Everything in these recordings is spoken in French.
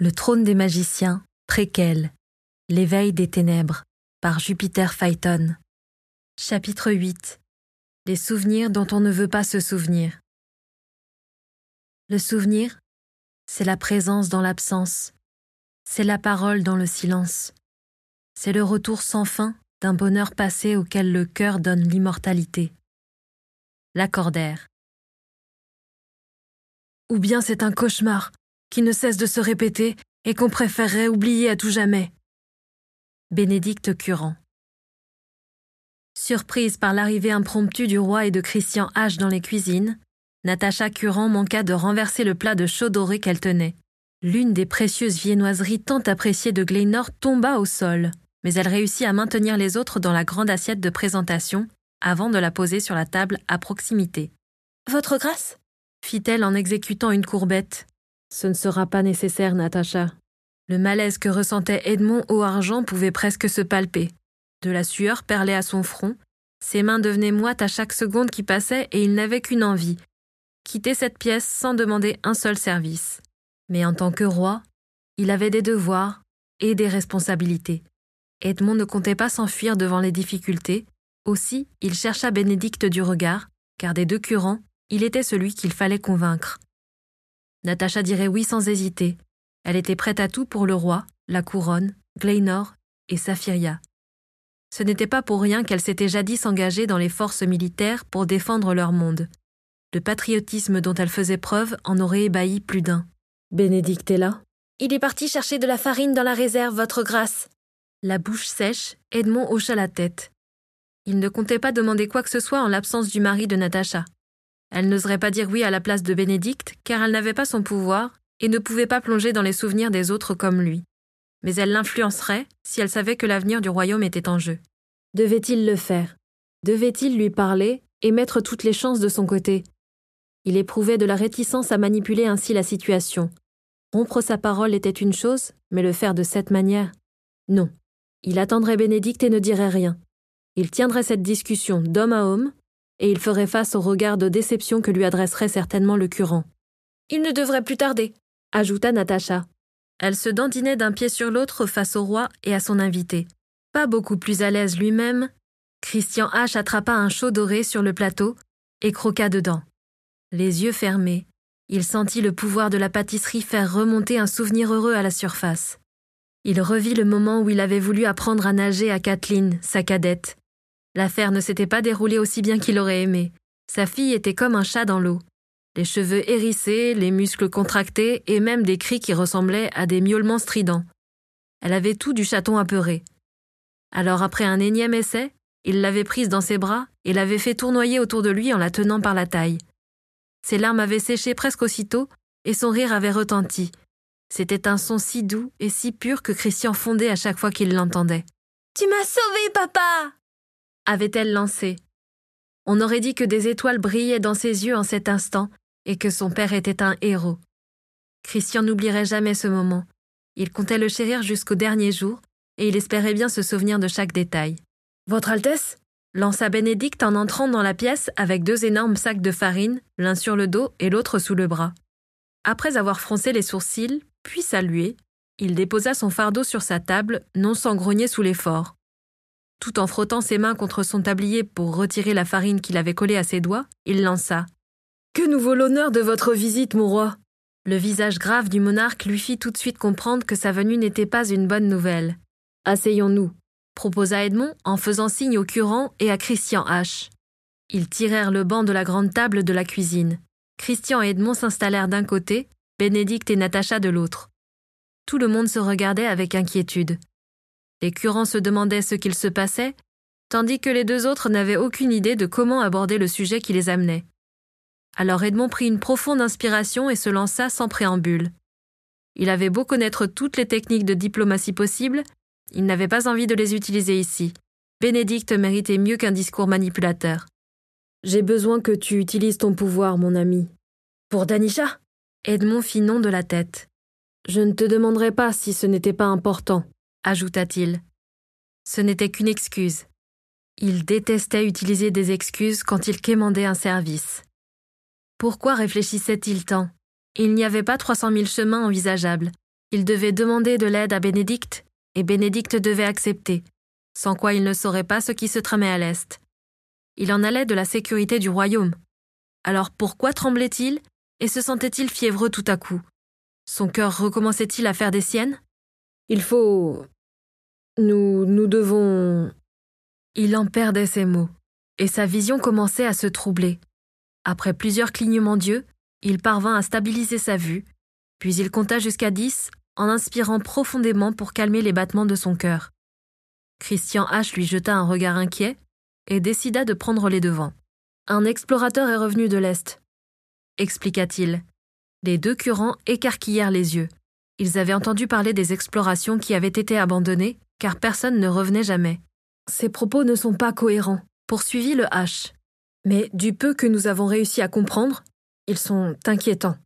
Le trône des magiciens, préquel. L'éveil des ténèbres, par Jupiter Phaeton. Chapitre 8. Les souvenirs dont on ne veut pas se souvenir. Le souvenir, c'est la présence dans l'absence, c'est la parole dans le silence, c'est le retour sans fin d'un bonheur passé auquel le cœur donne l'immortalité. L'accordaire. Ou bien c'est un cauchemar qui ne cesse de se répéter et qu'on préférerait oublier à tout jamais. Bénédicte Curant. Surprise par l'arrivée impromptue du roi et de Christian H dans les cuisines, Natacha Curant manqua de renverser le plat de chaud doré qu'elle tenait. L'une des précieuses viennoiseries tant appréciées de Glenor tomba au sol, mais elle réussit à maintenir les autres dans la grande assiette de présentation avant de la poser sur la table à proximité. Votre grâce? fit-elle en exécutant une courbette. Ce ne sera pas nécessaire, Natacha. Le malaise que ressentait Edmond au argent pouvait presque se palper. De la sueur perlait à son front, ses mains devenaient moites à chaque seconde qui passait et il n'avait qu'une envie quitter cette pièce sans demander un seul service. Mais en tant que roi, il avait des devoirs et des responsabilités. Edmond ne comptait pas s'enfuir devant les difficultés, aussi il chercha Bénédicte du regard, car des deux curants, il était celui qu'il fallait convaincre. Natacha dirait oui sans hésiter. Elle était prête à tout pour le roi, la couronne, Glenor et Saphiria. Ce n'était pas pour rien qu'elle s'était jadis engagée dans les forces militaires pour défendre leur monde. Le patriotisme dont elle faisait preuve en aurait ébahi plus d'un. Bénédicte est là Il est parti chercher de la farine dans la réserve, votre grâce. La bouche sèche, Edmond hocha la tête. Il ne comptait pas demander quoi que ce soit en l'absence du mari de Natacha. Elle n'oserait pas dire oui à la place de Bénédicte, car elle n'avait pas son pouvoir et ne pouvait pas plonger dans les souvenirs des autres comme lui. Mais elle l'influencerait si elle savait que l'avenir du royaume était en jeu. Devait-il le faire? Devait-il lui parler et mettre toutes les chances de son côté? Il éprouvait de la réticence à manipuler ainsi la situation. Rompre sa parole était une chose, mais le faire de cette manière Non. Il attendrait Bénédicte et ne dirait rien. Il tiendrait cette discussion d'homme à homme, et il ferait face au regard de déception que lui adresserait certainement le curant. Il ne devrait plus tarder, ajouta Natacha. Elle se dandinait d'un pied sur l'autre face au roi et à son invité. Pas beaucoup plus à l'aise lui-même, Christian H attrapa un chaud doré sur le plateau et croqua dedans. Les yeux fermés, il sentit le pouvoir de la pâtisserie faire remonter un souvenir heureux à la surface. Il revit le moment où il avait voulu apprendre à nager à Kathleen, sa cadette, L'affaire ne s'était pas déroulée aussi bien qu'il aurait aimé. Sa fille était comme un chat dans l'eau. Les cheveux hérissés, les muscles contractés et même des cris qui ressemblaient à des miaulements stridents. Elle avait tout du chaton apeuré. Alors après un énième essai, il l'avait prise dans ses bras et l'avait fait tournoyer autour de lui en la tenant par la taille. Ses larmes avaient séché presque aussitôt et son rire avait retenti. C'était un son si doux et si pur que Christian fondait à chaque fois qu'il l'entendait. Tu m'as sauvé, papa avait-elle lancé. On aurait dit que des étoiles brillaient dans ses yeux en cet instant et que son père était un héros. Christian n'oublierait jamais ce moment. Il comptait le chérir jusqu'au dernier jour et il espérait bien se souvenir de chaque détail. Votre Altesse lança Bénédicte en entrant dans la pièce avec deux énormes sacs de farine, l'un sur le dos et l'autre sous le bras. Après avoir froncé les sourcils, puis salué, il déposa son fardeau sur sa table, non sans grogner sous l'effort. Tout en frottant ses mains contre son tablier pour retirer la farine qu'il avait collée à ses doigts, il lança. Que nous vaut l'honneur de votre visite, mon roi? Le visage grave du monarque lui fit tout de suite comprendre que sa venue n'était pas une bonne nouvelle. Asseyons-nous, proposa Edmond en faisant signe au curant et à Christian H. Ils tirèrent le banc de la grande table de la cuisine. Christian et Edmond s'installèrent d'un côté, Bénédicte et Natacha de l'autre. Tout le monde se regardait avec inquiétude. Les curants se demandaient ce qu'il se passait, tandis que les deux autres n'avaient aucune idée de comment aborder le sujet qui les amenait. Alors Edmond prit une profonde inspiration et se lança sans préambule. Il avait beau connaître toutes les techniques de diplomatie possibles, il n'avait pas envie de les utiliser ici. Bénédicte méritait mieux qu'un discours manipulateur. J'ai besoin que tu utilises ton pouvoir, mon ami. Pour Danisha? Edmond fit non de la tête. Je ne te demanderai pas si ce n'était pas important ajouta-t-il. Ce n'était qu'une excuse. Il détestait utiliser des excuses quand il quémandait un service. Pourquoi réfléchissait-il tant? Il n'y avait pas trois cent mille chemins envisageables. Il devait demander de l'aide à Bénédicte, et Bénédicte devait accepter, sans quoi il ne saurait pas ce qui se tramait à l'Est. Il en allait de la sécurité du royaume. Alors pourquoi tremblait-il? Et se sentait-il fiévreux tout à coup? Son cœur recommençait-il à faire des siennes? Il faut. Nous. nous devons. Il en perdait ses mots, et sa vision commençait à se troubler. Après plusieurs clignements d'yeux, il parvint à stabiliser sa vue, puis il compta jusqu'à dix en inspirant profondément pour calmer les battements de son cœur. Christian H lui jeta un regard inquiet et décida de prendre les devants. Un explorateur est revenu de l'Est, expliqua-t-il. Les deux curants écarquillèrent les yeux. Ils avaient entendu parler des explorations qui avaient été abandonnées, car personne ne revenait jamais. Ces propos ne sont pas cohérents, poursuivit le H. Mais du peu que nous avons réussi à comprendre, ils sont inquiétants.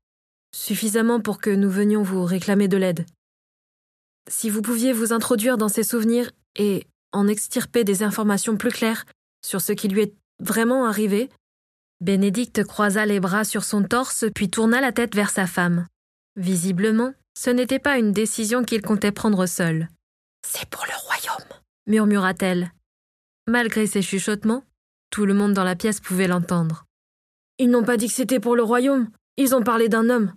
Suffisamment pour que nous venions vous réclamer de l'aide. Si vous pouviez vous introduire dans ces souvenirs et en extirper des informations plus claires sur ce qui lui est vraiment arrivé, Bénédicte croisa les bras sur son torse puis tourna la tête vers sa femme. Visiblement, ce n'était pas une décision qu'il comptait prendre seul. C'est pour le royaume, murmura-t-elle. Malgré ses chuchotements, tout le monde dans la pièce pouvait l'entendre. Ils n'ont pas dit que c'était pour le royaume, ils ont parlé d'un homme.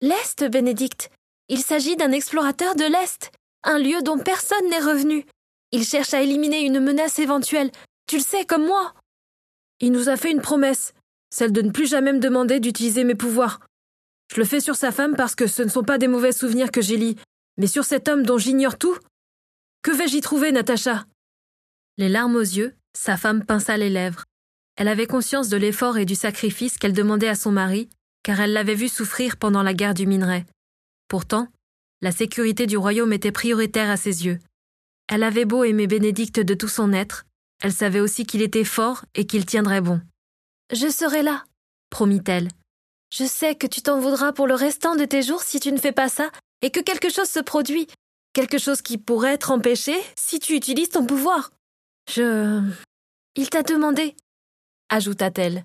L'Est, Bénédicte. Il s'agit d'un explorateur de l'Est, un lieu dont personne n'est revenu. Il cherche à éliminer une menace éventuelle. Tu le sais, comme moi. Il nous a fait une promesse, celle de ne plus jamais me demander d'utiliser mes pouvoirs. Je le fais sur sa femme parce que ce ne sont pas des mauvais souvenirs que j'ai lis, mais sur cet homme dont j'ignore tout Que vais-je y trouver, Natacha? Les larmes aux yeux, sa femme pinça les lèvres. Elle avait conscience de l'effort et du sacrifice qu'elle demandait à son mari, car elle l'avait vu souffrir pendant la guerre du minerai. Pourtant, la sécurité du royaume était prioritaire à ses yeux. Elle avait beau aimer Bénédicte de tout son être, elle savait aussi qu'il était fort et qu'il tiendrait bon. Je serai là, promit-elle. Je sais que tu t'en voudras pour le restant de tes jours si tu ne fais pas ça, et que quelque chose se produit, quelque chose qui pourrait être empêché si tu utilises ton pouvoir. Je. Il t'a demandé, ajouta-t-elle.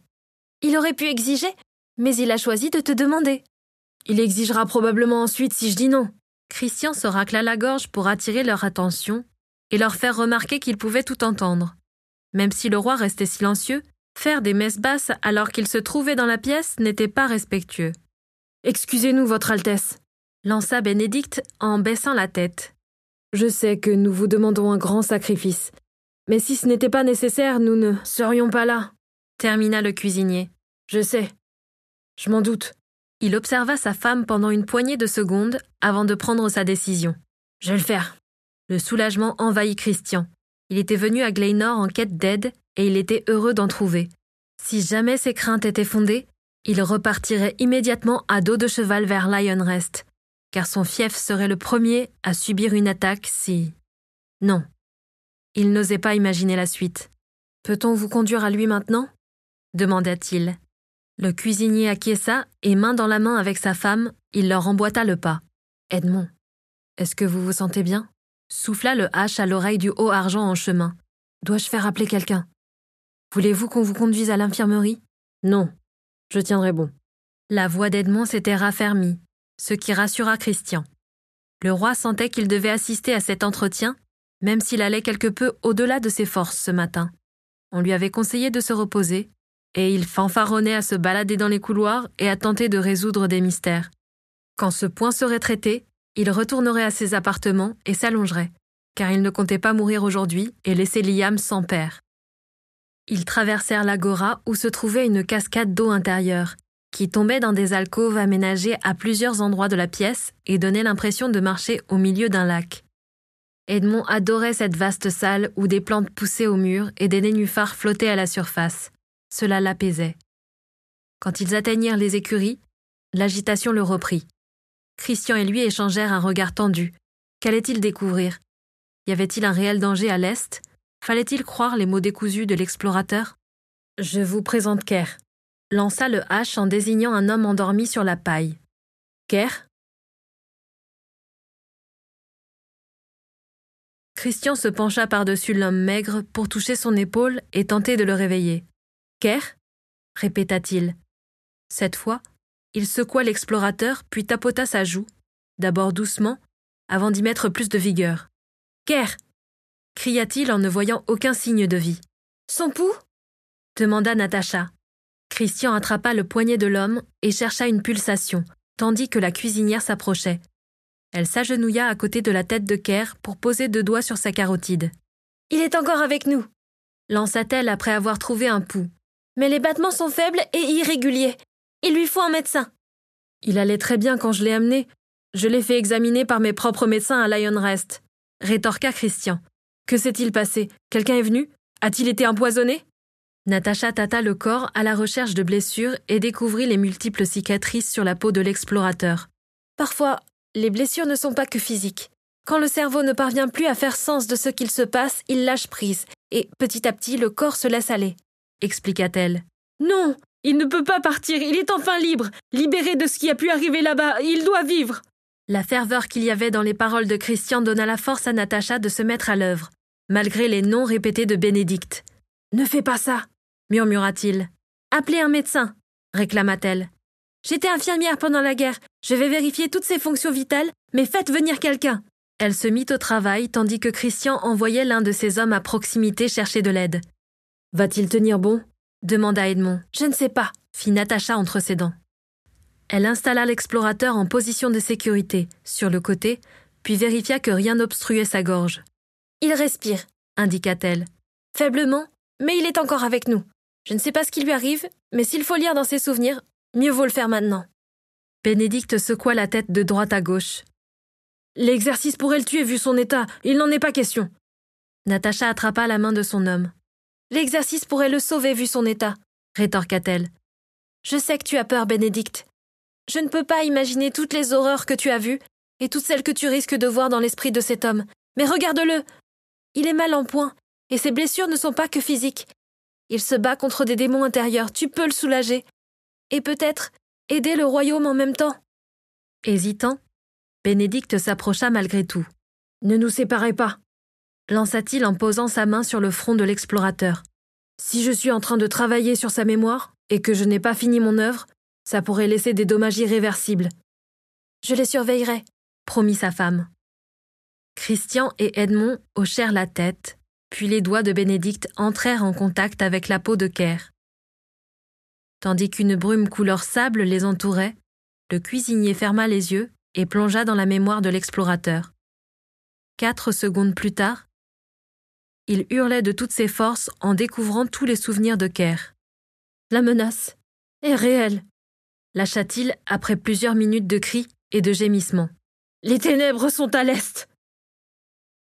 Il aurait pu exiger, mais il a choisi de te demander. Il exigera probablement ensuite si je dis non. Christian se racla la gorge pour attirer leur attention et leur faire remarquer qu'il pouvait tout entendre. Même si le roi restait silencieux, faire des messes basses alors qu'il se trouvait dans la pièce n'était pas respectueux. Excusez-nous, Votre Altesse, lança Bénédicte en baissant la tête. Je sais que nous vous demandons un grand sacrifice, mais si ce n'était pas nécessaire, nous ne serions pas là, termina le cuisinier. Je sais. Je m'en doute. Il observa sa femme pendant une poignée de secondes avant de prendre sa décision. Je vais le faire. Le soulagement envahit Christian. Il était venu à Glenor en quête d'aide et il était heureux d'en trouver. Si jamais ses craintes étaient fondées, il repartirait immédiatement à dos de cheval vers Lionrest, car son fief serait le premier à subir une attaque si. Non. Il n'osait pas imaginer la suite. Peut-on vous conduire à lui maintenant? demanda-t-il. Le cuisinier acquiesça et, main dans la main avec sa femme, il leur emboîta le pas. Edmond, est-ce que vous vous sentez bien? souffla le hache à l'oreille du haut argent en chemin. Dois-je faire appeler quelqu'un? Voulez-vous qu'on vous conduise à l'infirmerie? Non, je tiendrai bon. La voix d'Edmond s'était raffermie, ce qui rassura Christian. Le roi sentait qu'il devait assister à cet entretien, même s'il allait quelque peu au-delà de ses forces ce matin. On lui avait conseillé de se reposer, et il fanfaronnait à se balader dans les couloirs et à tenter de résoudre des mystères. Quand ce point serait traité, il retournerait à ses appartements et s'allongerait, car il ne comptait pas mourir aujourd'hui et laisser Liam sans père. Ils traversèrent l'agora où se trouvait une cascade d'eau intérieure, qui tombait dans des alcôves aménagées à plusieurs endroits de la pièce et donnait l'impression de marcher au milieu d'un lac. Edmond adorait cette vaste salle où des plantes poussaient au mur et des nénuphars flottaient à la surface. Cela l'apaisait. Quand ils atteignirent les écuries, l'agitation le reprit. Christian et lui échangèrent un regard tendu. Qu'allait-il découvrir? Y avait-il un réel danger à l'est? Fallait-il croire les mots décousus de l'explorateur? Je vous présente Kerr, lança le hache en désignant un homme endormi sur la paille. Kerr Christian se pencha par-dessus l'homme maigre pour toucher son épaule et tenter de le réveiller. Kerr répéta-t-il. Cette fois, il secoua l'explorateur puis tapota sa joue, d'abord doucement, avant d'y mettre plus de vigueur. Ker cria-t-il en ne voyant aucun signe de vie. Son pouls? demanda Natacha. Christian attrapa le poignet de l'homme et chercha une pulsation, tandis que la cuisinière s'approchait. Elle s'agenouilla à côté de la tête de Ker pour poser deux doigts sur sa carotide. Il est encore avec nous, lança-t-elle après avoir trouvé un pouls. Mais les battements sont faibles et irréguliers. Il lui faut un médecin. Il allait très bien quand je l'ai amené. Je l'ai fait examiner par mes propres médecins à Lionrest, rétorqua Christian. Que s'est-il passé? Quelqu'un est venu? A-t-il été empoisonné? Natacha tâta le corps à la recherche de blessures et découvrit les multiples cicatrices sur la peau de l'explorateur. Parfois, les blessures ne sont pas que physiques. Quand le cerveau ne parvient plus à faire sens de ce qu'il se passe, il lâche prise, et petit à petit le corps se laisse aller, expliqua-t-elle. Non, il ne peut pas partir, il est enfin libre, libéré de ce qui a pu arriver là-bas, il doit vivre. La ferveur qu'il y avait dans les paroles de Christian donna la force à Natacha de se mettre à l'œuvre, malgré les noms répétés de Bénédicte. Ne fais pas ça, murmura-t-il. Appelez un médecin, réclama-t-elle. J'étais infirmière pendant la guerre, je vais vérifier toutes ses fonctions vitales, mais faites venir quelqu'un. Elle se mit au travail tandis que Christian envoyait l'un de ses hommes à proximité chercher de l'aide. Va-t-il tenir bon? demanda Edmond. Je ne sais pas, fit Natacha entre ses dents. Elle installa l'explorateur en position de sécurité, sur le côté, puis vérifia que rien n'obstruait sa gorge. Il respire, indiqua-t-elle. Faiblement, mais il est encore avec nous. Je ne sais pas ce qui lui arrive, mais s'il faut lire dans ses souvenirs, mieux vaut le faire maintenant. Bénédicte secoua la tête de droite à gauche. L'exercice pourrait le tuer vu son état, il n'en est pas question. Natacha attrapa la main de son homme. L'exercice pourrait le sauver vu son état, rétorqua-t-elle. Je sais que tu as peur, Bénédicte. Je ne peux pas imaginer toutes les horreurs que tu as vues et toutes celles que tu risques de voir dans l'esprit de cet homme. Mais regarde-le. Il est mal en point, et ses blessures ne sont pas que physiques. Il se bat contre des démons intérieurs, tu peux le soulager. Et peut-être aider le royaume en même temps. Hésitant, Bénédicte s'approcha malgré tout. Ne nous séparez pas, lança-t-il en posant sa main sur le front de l'explorateur. Si je suis en train de travailler sur sa mémoire et que je n'ai pas fini mon œuvre, ça pourrait laisser des dommages irréversibles. Je les surveillerai, promit sa femme. Christian et Edmond hochèrent la tête, puis les doigts de Bénédicte entrèrent en contact avec la peau de Caire. Tandis qu'une brume couleur sable les entourait, le cuisinier ferma les yeux et plongea dans la mémoire de l'explorateur. Quatre secondes plus tard, il hurlait de toutes ses forces en découvrant tous les souvenirs de Caire. La menace est réelle, lâcha-t-il après plusieurs minutes de cris et de gémissements. Les ténèbres sont à l'est.